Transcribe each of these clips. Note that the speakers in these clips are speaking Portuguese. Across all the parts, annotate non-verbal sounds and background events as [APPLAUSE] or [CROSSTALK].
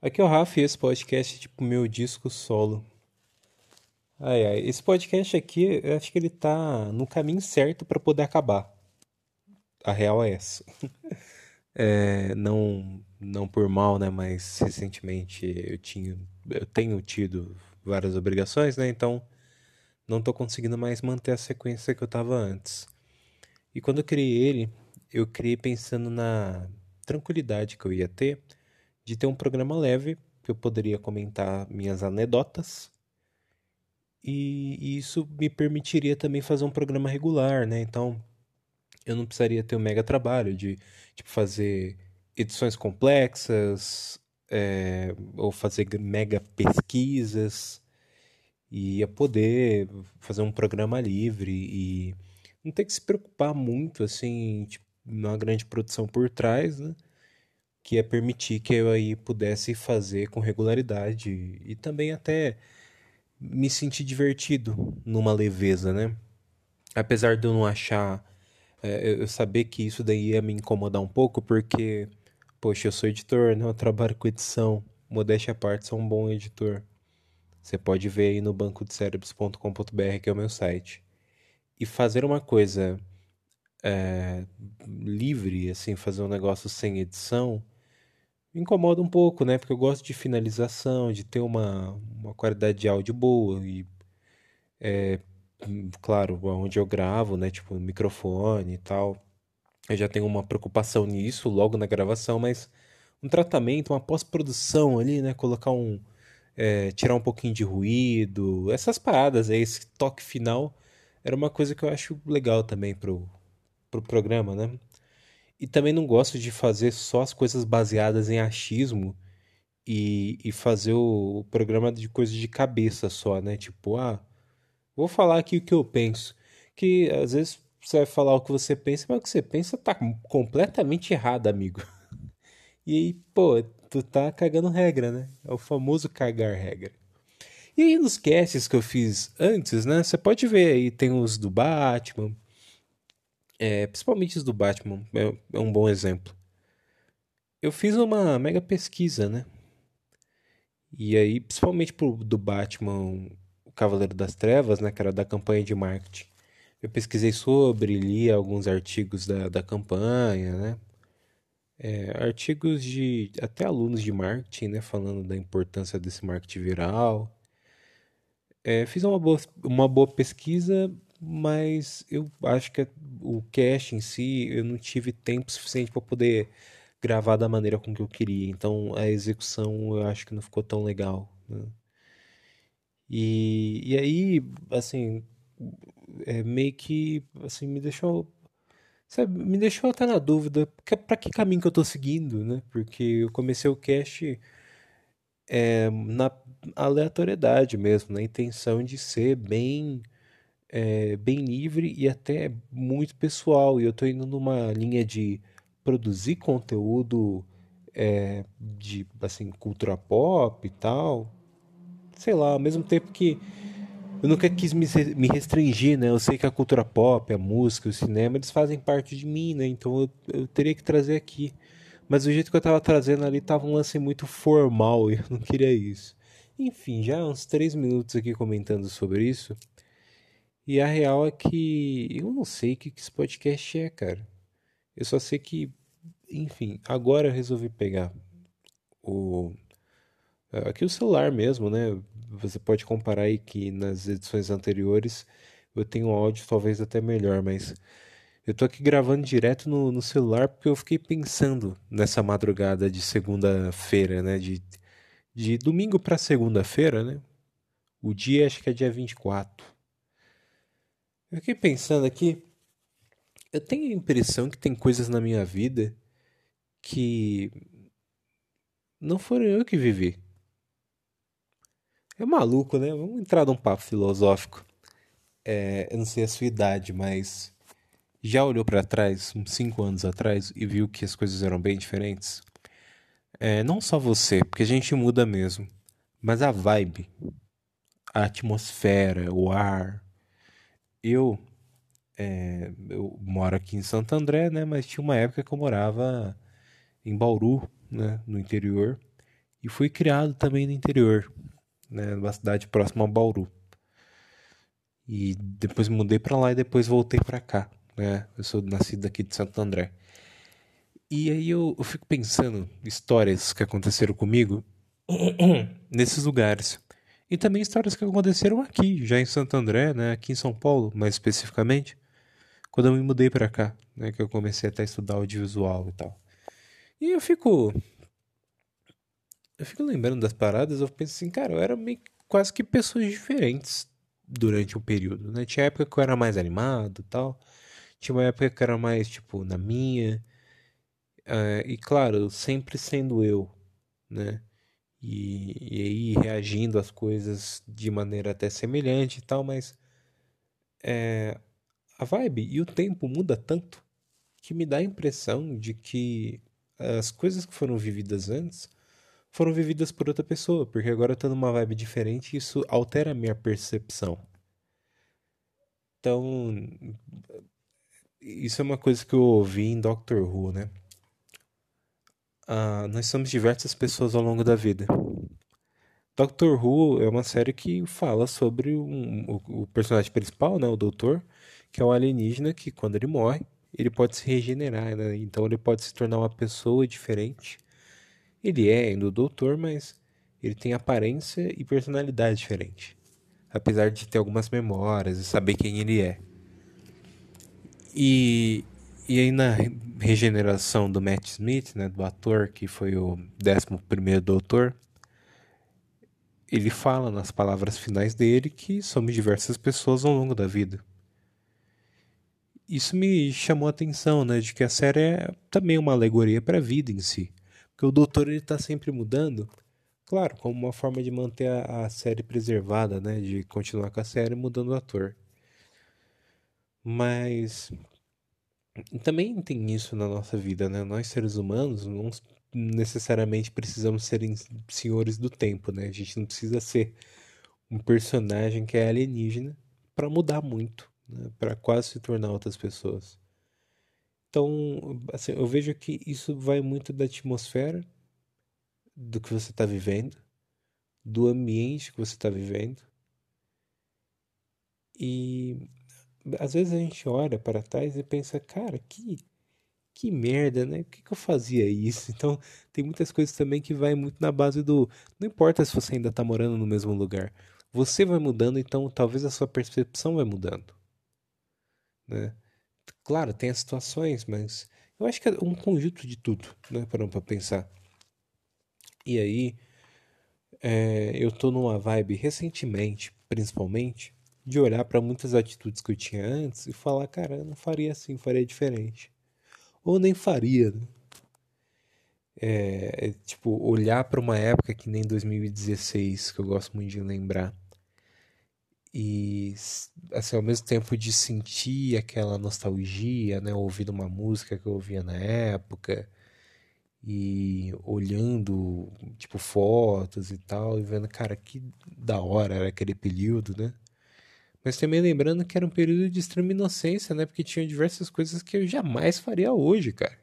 Aqui é o Rafa e esse podcast é tipo meu disco solo. Ai, ai, esse podcast aqui, eu acho que ele tá no caminho certo pra poder acabar. A real é essa. [LAUGHS] É, não, não por mal, né? Mas recentemente eu tinha, eu tenho tido várias obrigações, né? Então não tô conseguindo mais manter a sequência que eu tava antes. E quando eu criei ele, eu criei pensando na tranquilidade que eu ia ter de ter um programa leve que eu poderia comentar minhas anedotas e, e isso me permitiria também fazer um programa regular, né? Então eu não precisaria ter um mega trabalho de tipo, fazer edições complexas é, ou fazer mega pesquisas e ia poder fazer um programa livre e não ter que se preocupar muito assim, tipo, uma grande produção por trás, né? Que ia permitir que eu aí pudesse fazer com regularidade e também até me sentir divertido numa leveza, né? Apesar de eu não achar, é, eu saber que isso daí ia me incomodar um pouco, porque, poxa, eu sou editor, né? Eu trabalho com edição, modéstia à parte, sou um bom editor. Você pode ver aí no bancodecerebros.com.br, que é o meu site. E fazer uma coisa é, livre, assim, fazer um negócio sem edição, incomoda um pouco, né? Porque eu gosto de finalização, de ter uma, uma qualidade de áudio boa e, é, claro, onde eu gravo, né? Tipo, microfone e tal. Eu já tenho uma preocupação nisso logo na gravação, mas um tratamento, uma pós-produção ali, né? Colocar um. É, tirar um pouquinho de ruído, essas paradas esse toque final, era uma coisa que eu acho legal também pro, pro programa, né? E também não gosto de fazer só as coisas baseadas em achismo e, e fazer o, o programa de coisas de cabeça só, né? Tipo, ah, vou falar aqui o que eu penso. Que às vezes você vai falar o que você pensa, mas o que você pensa tá completamente errado, amigo. [LAUGHS] E aí, pô, tu tá cagando regra, né? É o famoso cagar regra. E aí nos casts que eu fiz antes, né? Você pode ver aí, tem os do Batman, é, principalmente os do Batman, é, é um bom exemplo. Eu fiz uma mega pesquisa, né? E aí, principalmente pro do Batman, o Cavaleiro das Trevas, né? Que era da campanha de marketing. Eu pesquisei sobre, li alguns artigos da, da campanha, né? É, artigos de até alunos de marketing, né? Falando da importância desse marketing viral. É, fiz uma boa, uma boa pesquisa, mas eu acho que o cast em si eu não tive tempo suficiente para poder gravar da maneira com que eu queria. Então a execução eu acho que não ficou tão legal. Né? E, e aí, assim, é meio que assim, me deixou. Sabe, me deixou até na dúvida para que caminho que eu tô seguindo, né? Porque eu comecei o cast é, na aleatoriedade mesmo, na intenção de ser bem é, bem livre e até muito pessoal. E eu estou indo numa linha de produzir conteúdo é, de assim cultura pop e tal. Sei lá, ao mesmo tempo que eu nunca quis me, me restringir, né? Eu sei que a cultura pop, a música, o cinema, eles fazem parte de mim, né? Então eu, eu teria que trazer aqui. Mas o jeito que eu tava trazendo ali tava um lance muito formal e eu não queria isso. Enfim, já uns três minutos aqui comentando sobre isso. E a real é que eu não sei o que esse podcast é, cara. Eu só sei que, enfim, agora eu resolvi pegar o aqui o celular mesmo, né? Você pode comparar aí que nas edições anteriores eu tenho um áudio talvez até melhor, mas eu tô aqui gravando direto no, no celular porque eu fiquei pensando nessa madrugada de segunda-feira, né? De, de domingo para segunda-feira, né? O dia acho que é dia 24. Eu fiquei pensando aqui, eu tenho a impressão que tem coisas na minha vida que não foram eu que vivi. É maluco, né? Vamos entrar num papo filosófico. É, eu não sei a sua idade, mas já olhou para trás, uns 5 anos atrás, e viu que as coisas eram bem diferentes? É, não só você, porque a gente muda mesmo, mas a vibe, a atmosfera, o ar, eu, é, eu moro aqui em Santo André, né? Mas tinha uma época que eu morava em Bauru, né? No interior. E fui criado também no interior, né, numa cidade próxima a Bauru. E depois mudei para lá e depois voltei para cá, né? Eu sou nascido aqui de Santo André. E aí eu, eu fico pensando histórias que aconteceram comigo [CLEARS THROAT] nesses lugares. E também histórias que aconteceram aqui, já em Santo André, né, aqui em São Paulo, mais especificamente, quando eu me mudei para cá, né, que eu comecei até a estudar audiovisual e tal. E eu fico eu fico lembrando das paradas, eu penso assim, cara, eu era meio quase que pessoas diferentes durante o período, né? Tinha época que eu era mais animado tal, tinha uma época que eu era mais, tipo, na minha, uh, e claro, sempre sendo eu, né? E, e aí reagindo às coisas de maneira até semelhante e tal, mas é, a vibe e o tempo muda tanto que me dá a impressão de que as coisas que foram vividas antes foram vividas por outra pessoa, porque agora eu tô numa vibe diferente e isso altera a minha percepção. Então, isso é uma coisa que eu ouvi em Doctor Who, né? Ah, nós somos diversas pessoas ao longo da vida. Doctor Who é uma série que fala sobre um, o, o, personagem principal, né, o Doutor, que é um alienígena que quando ele morre, ele pode se regenerar, né? Então ele pode se tornar uma pessoa diferente. Ele é ainda o Doutor, mas ele tem aparência e personalidade diferente. Apesar de ter algumas memórias e saber quem ele é. E e aí na regeneração do Matt Smith, né, do ator que foi o 11º doutor, ele fala nas palavras finais dele que somos diversas pessoas ao longo da vida. Isso me chamou a atenção, né, de que a série é também uma alegoria para a vida em si. Porque o doutor ele está sempre mudando, claro, como uma forma de manter a, a série preservada, né, de continuar com a série mudando o ator. Mas também tem isso na nossa vida, né? Nós seres humanos não necessariamente precisamos ser senhores do tempo, né? A gente não precisa ser um personagem que é alienígena para mudar muito, né? Para quase se tornar outras pessoas. Então, assim, eu vejo que isso vai muito da atmosfera do que você está vivendo, do ambiente que você está vivendo. E às vezes a gente olha para trás e pensa, cara, que que merda, né? Por que, que eu fazia isso? [LAUGHS] Então, tem muitas coisas também que vai muito na base do. Não importa se você ainda está morando no mesmo lugar. Você vai mudando, então talvez a sua percepção vai mudando. Né? Claro, tem as situações, mas eu acho que é um conjunto de tudo, né? Parando para pensar. E aí, é, eu tô numa vibe recentemente, principalmente, de olhar para muitas atitudes que eu tinha antes e falar, cara, eu não faria assim, faria diferente. Ou nem faria, né? É, é, tipo, olhar para uma época que nem 2016, que eu gosto muito de lembrar, e assim, ao mesmo tempo de sentir aquela nostalgia, né, ouvindo uma música que eu ouvia na época e olhando tipo fotos e tal e vendo, cara, que da hora era aquele período, né? Mas também lembrando que era um período de extrema inocência, né? Porque tinha diversas coisas que eu jamais faria hoje, cara.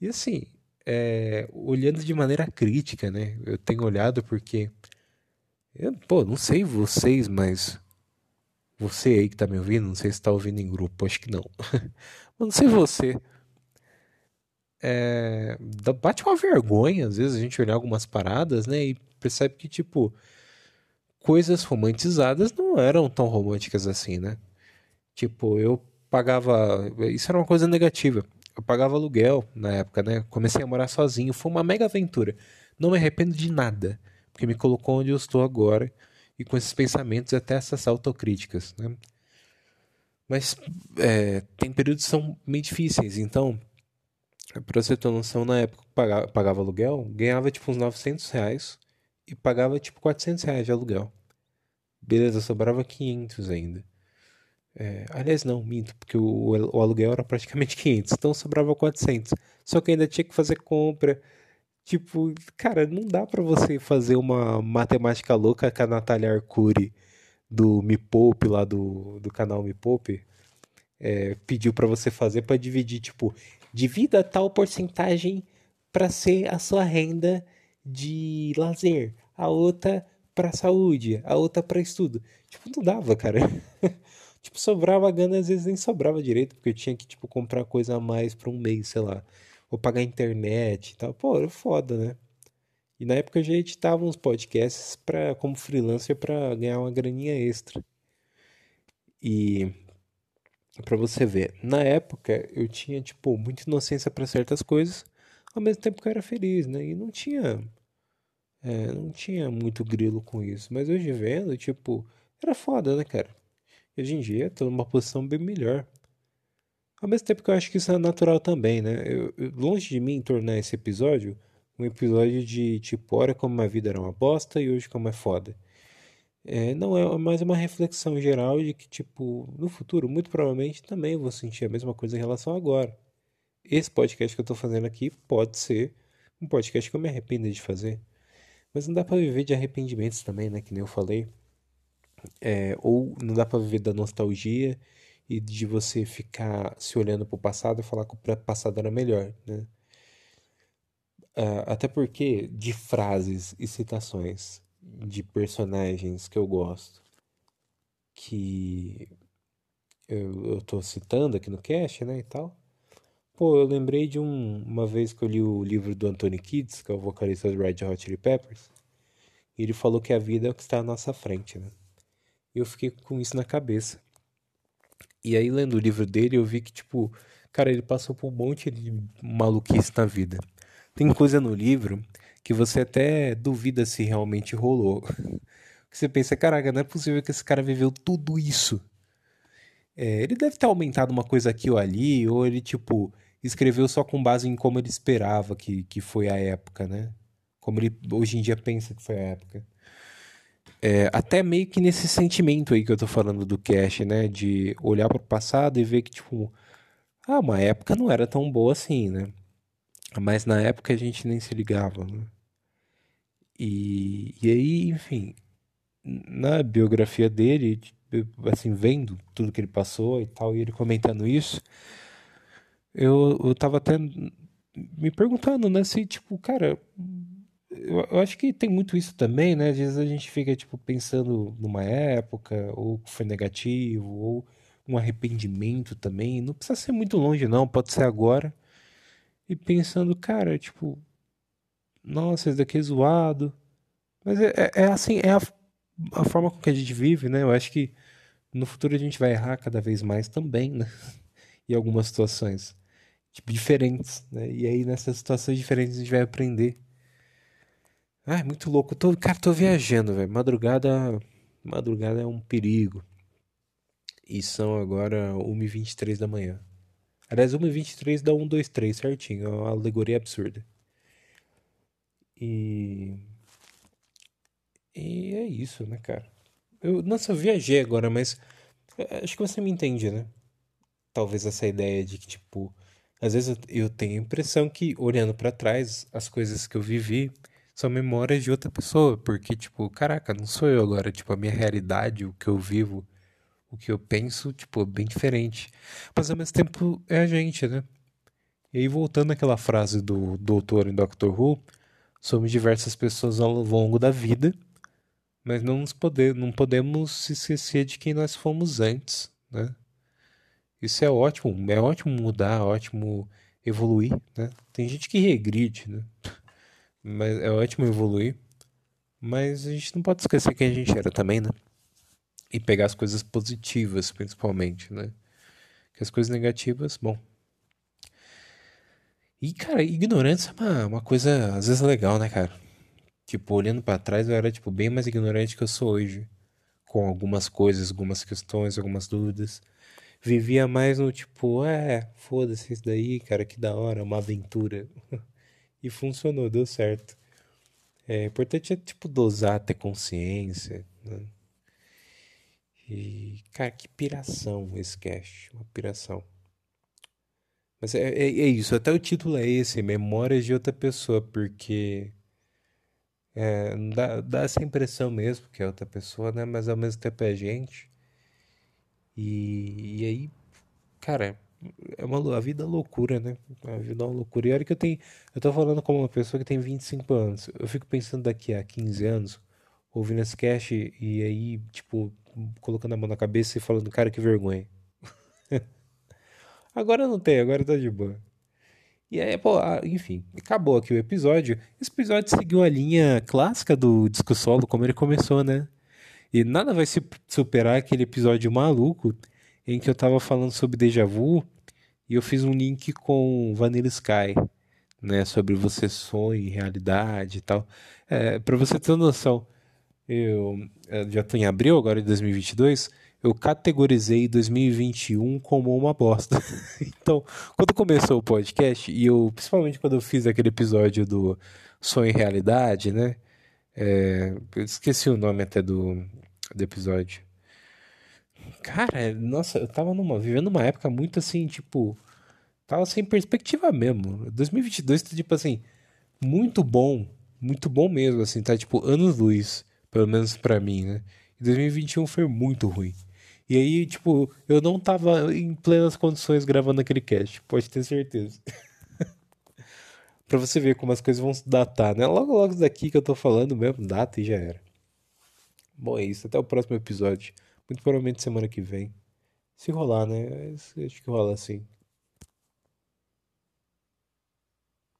E assim, é, olhando de maneira crítica, né? Eu tenho olhado porque. Eu, pô, não sei vocês, mas. Você aí que tá me ouvindo, não sei se tá ouvindo em grupo, acho que não. [LAUGHS] mas não sei você. É, bate uma vergonha, às vezes, a gente olhar algumas paradas, né? E percebe que, tipo coisas romantizadas não eram tão românticas assim, né? Tipo, eu pagava. Isso era uma coisa negativa. Eu pagava aluguel na época, né? Comecei a morar sozinho. Foi uma mega aventura. Não me arrependo de nada. Porque me colocou onde eu estou agora. E com esses pensamentos e até essas autocríticas, né? Mas é, tem períodos que são meio difíceis. Então, pra você ter noção, na época que pagava, pagava aluguel, ganhava tipo uns 900 reais e pagava tipo 400 reais de aluguel. Beleza, sobrava 500 ainda. É, aliás, não, minto, porque o, o, aluguel era praticamente [LAUGHS] 500, então sobrava 400. Só que ainda tinha que fazer compra. Tipo, cara, não dá para você fazer uma matemática louca com a Natália Arcuri do Me Poupe, lá do, do canal Me Poupe, é, pediu para você fazer para dividir, tipo, divida tal porcentagem para ser a sua renda de lazer, a outra pra saúde, a outra pra estudo. Tipo, não dava, cara. [LAUGHS] tipo, sobrava grana, às vezes nem sobrava direito, porque eu tinha que, tipo, comprar coisa a mais pra um mês, sei lá. Ou pagar internet e tal. Pô, era foda, né? E na época eu já editava uns podcasts pra, como freelancer para ganhar uma graninha extra. E para você ver, na época eu tinha tipo muita inocência para certas coisas, ao mesmo tempo que eu era feliz, né? E não tinha é, não tinha muito grilo com isso, mas hoje vendo, tipo, era foda, né, cara? Hoje em dia tô numa posição bem melhor. Ao mesmo tempo que eu acho que isso é natural também, né? Eu, longe de mim tornar esse episódio um episódio de tipo, olha como a vida era uma bosta e hoje como é foda. É, não é mais uma reflexão geral de que, tipo, no futuro, muito provavelmente também vou sentir a mesma coisa em relação agora. Esse podcast que eu tô fazendo aqui pode ser um podcast que eu me arrependo de fazer. Mas não dá para viver de arrependimentos também, né? Que nem eu falei. É, ou não dá para viver da nostalgia e de você ficar se olhando pro passado e falar que o passado era melhor, né? Uh, até porque de frases e citações de personagens que eu gosto, que eu, eu tô citando aqui no cast, né, e tal. Pô, eu lembrei de um, uma vez que eu li o livro do Anthony Kids, que é o vocalista do Red Hot Chili Peppers, e ele falou que a vida é o que está à nossa frente, né? E eu fiquei com isso na cabeça. E aí, lendo o livro dele, eu vi que, tipo, cara, ele passou por um monte de maluquice na vida. Tem coisa no livro que você até duvida se realmente rolou. Você pensa, caraca, não é possível que esse cara viveu tudo isso. É, ele deve ter aumentado uma coisa aqui ou ali, ou ele, tipo, escreveu só com base em como ele esperava que, que foi a época, né? Como ele hoje em dia pensa que foi a época. É, até meio que nesse sentimento aí que eu tô falando do Cash, né? De olhar para o passado e ver que, tipo, ah, uma época não era tão boa assim, né? Mas na época a gente nem se ligava, né? E, e aí, enfim, na biografia dele, assim, vendo tudo que ele passou e tal, e ele comentando isso, eu, eu tava até me perguntando, né, se, tipo, cara, eu, eu acho que tem muito isso também, né? Às vezes a gente fica, tipo, pensando numa época, ou que foi negativo, ou um arrependimento também. Não precisa ser muito longe, não, pode ser agora e pensando, cara, tipo, nossa, esse daqui é zoado. Mas é, é, é assim, é a, a, forma com que a gente vive, né? Eu acho que no futuro a gente vai errar cada vez mais também, né? Em algumas situações, tipo, diferentes, né? E aí nessas situações diferentes a gente vai aprender. Ah, é muito louco. tô, cara, tô viajando, velho. Madrugada, madrugada é um perigo. E são agora 1h23 da manhã. Aliás, 1,23 dá 1, 2, 3 certinho. É uma alegoria absurda. E. E é isso, né, cara? Eu, nossa, eu viajei agora, mas é, acho que você me entende, né? Talvez essa ideia de que, tipo, às vezes eu tenho a impressão que, olhando para trás, as coisas que eu vivi são memórias de outra pessoa, porque, tipo, caraca, não sou eu agora, tipo, a minha realidade, o que eu vivo o que eu penso, tipo, é bem diferente. Mas ao mesmo tempo é a gente, né? E aí, voltando àquela frase do doutor em Doctor Who, somos diversas pessoas ao longo da vida, mas não, nos poder, não podemos se esquecer de quem nós fomos antes, né? Isso é ótimo, é ótimo mudar, é ótimo evoluir, né? Tem gente que regride, né? Mas é ótimo evoluir, mas a gente não pode esquecer quem a gente era também, né? e pegar as coisas positivas, principalmente, né? Que as coisas negativas, bom. E, cara, ignorância é uma, uma coisa, às vezes, legal, né, cara? Tipo, olhando para trás, eu era, tipo, bem mais ignorante que eu sou hoje. Com algumas coisas, algumas questões, algumas dúvidas. Vivia mais no tipo, é, foda-se isso daí, cara, que da hora, uma aventura. [LAUGHS] e funcionou, deu certo. É importante é, tipo, dosar, ter consciência, né? E, cara, que piração esse cast. Uma piração. Mas é, é, é, isso, até o título é esse, Memórias de Outra Pessoa, porque é, dá, dá essa impressão mesmo que é outra pessoa, né? Mas ao mesmo tempo é gente. E, e aí, cara, É uma, a vida é loucura, né? A vida é uma loucura. E olha que eu tenho. Eu tô falando como uma pessoa que tem 25 anos. Eu fico pensando daqui a 15 anos, ouvindo esse cast e aí, tipo, colocando a mão na cabeça e falando, cara, que vergonha. [LAUGHS] Agora não tem, agora tá de boa. E aí, pô, enfim, acabou aqui o episódio. Esse episódio seguiu a linha clássica do disco solo, como ele começou, né? E nada vai se superar aquele episódio maluco em que eu tava falando sobre déjà vu e eu fiz um link com Vanilla Sky, né? Sobre você sonho realidade e tal. É, para você ter noção, eu, eu já tô em abril agora de 2022 eu categorizei 2021 como uma bosta. [LAUGHS] então, quando começou o podcast, e eu, principalmente quando eu fiz aquele episódio do Sonho e Realidade, né? É, eu esqueci o nome até do, do episódio. Cara, nossa, eu tava numa, vivendo uma época muito assim, tipo, tava sem perspectiva mesmo. 2022 tá tipo assim, muito bom, muito bom mesmo, assim, tá tipo anos luz, pelo menos para mim, né? E 2021 foi muito ruim. E aí, tipo, eu não tava em plenas condições gravando aquele cast, pode ter certeza. [LAUGHS] pra você ver como as coisas vão se datar, né? Logo, logo daqui que eu tô falando mesmo, data e já era. Bom, é isso. Até o próximo episódio. Muito provavelmente semana que vem. Se rolar, né? Acho que rola assim.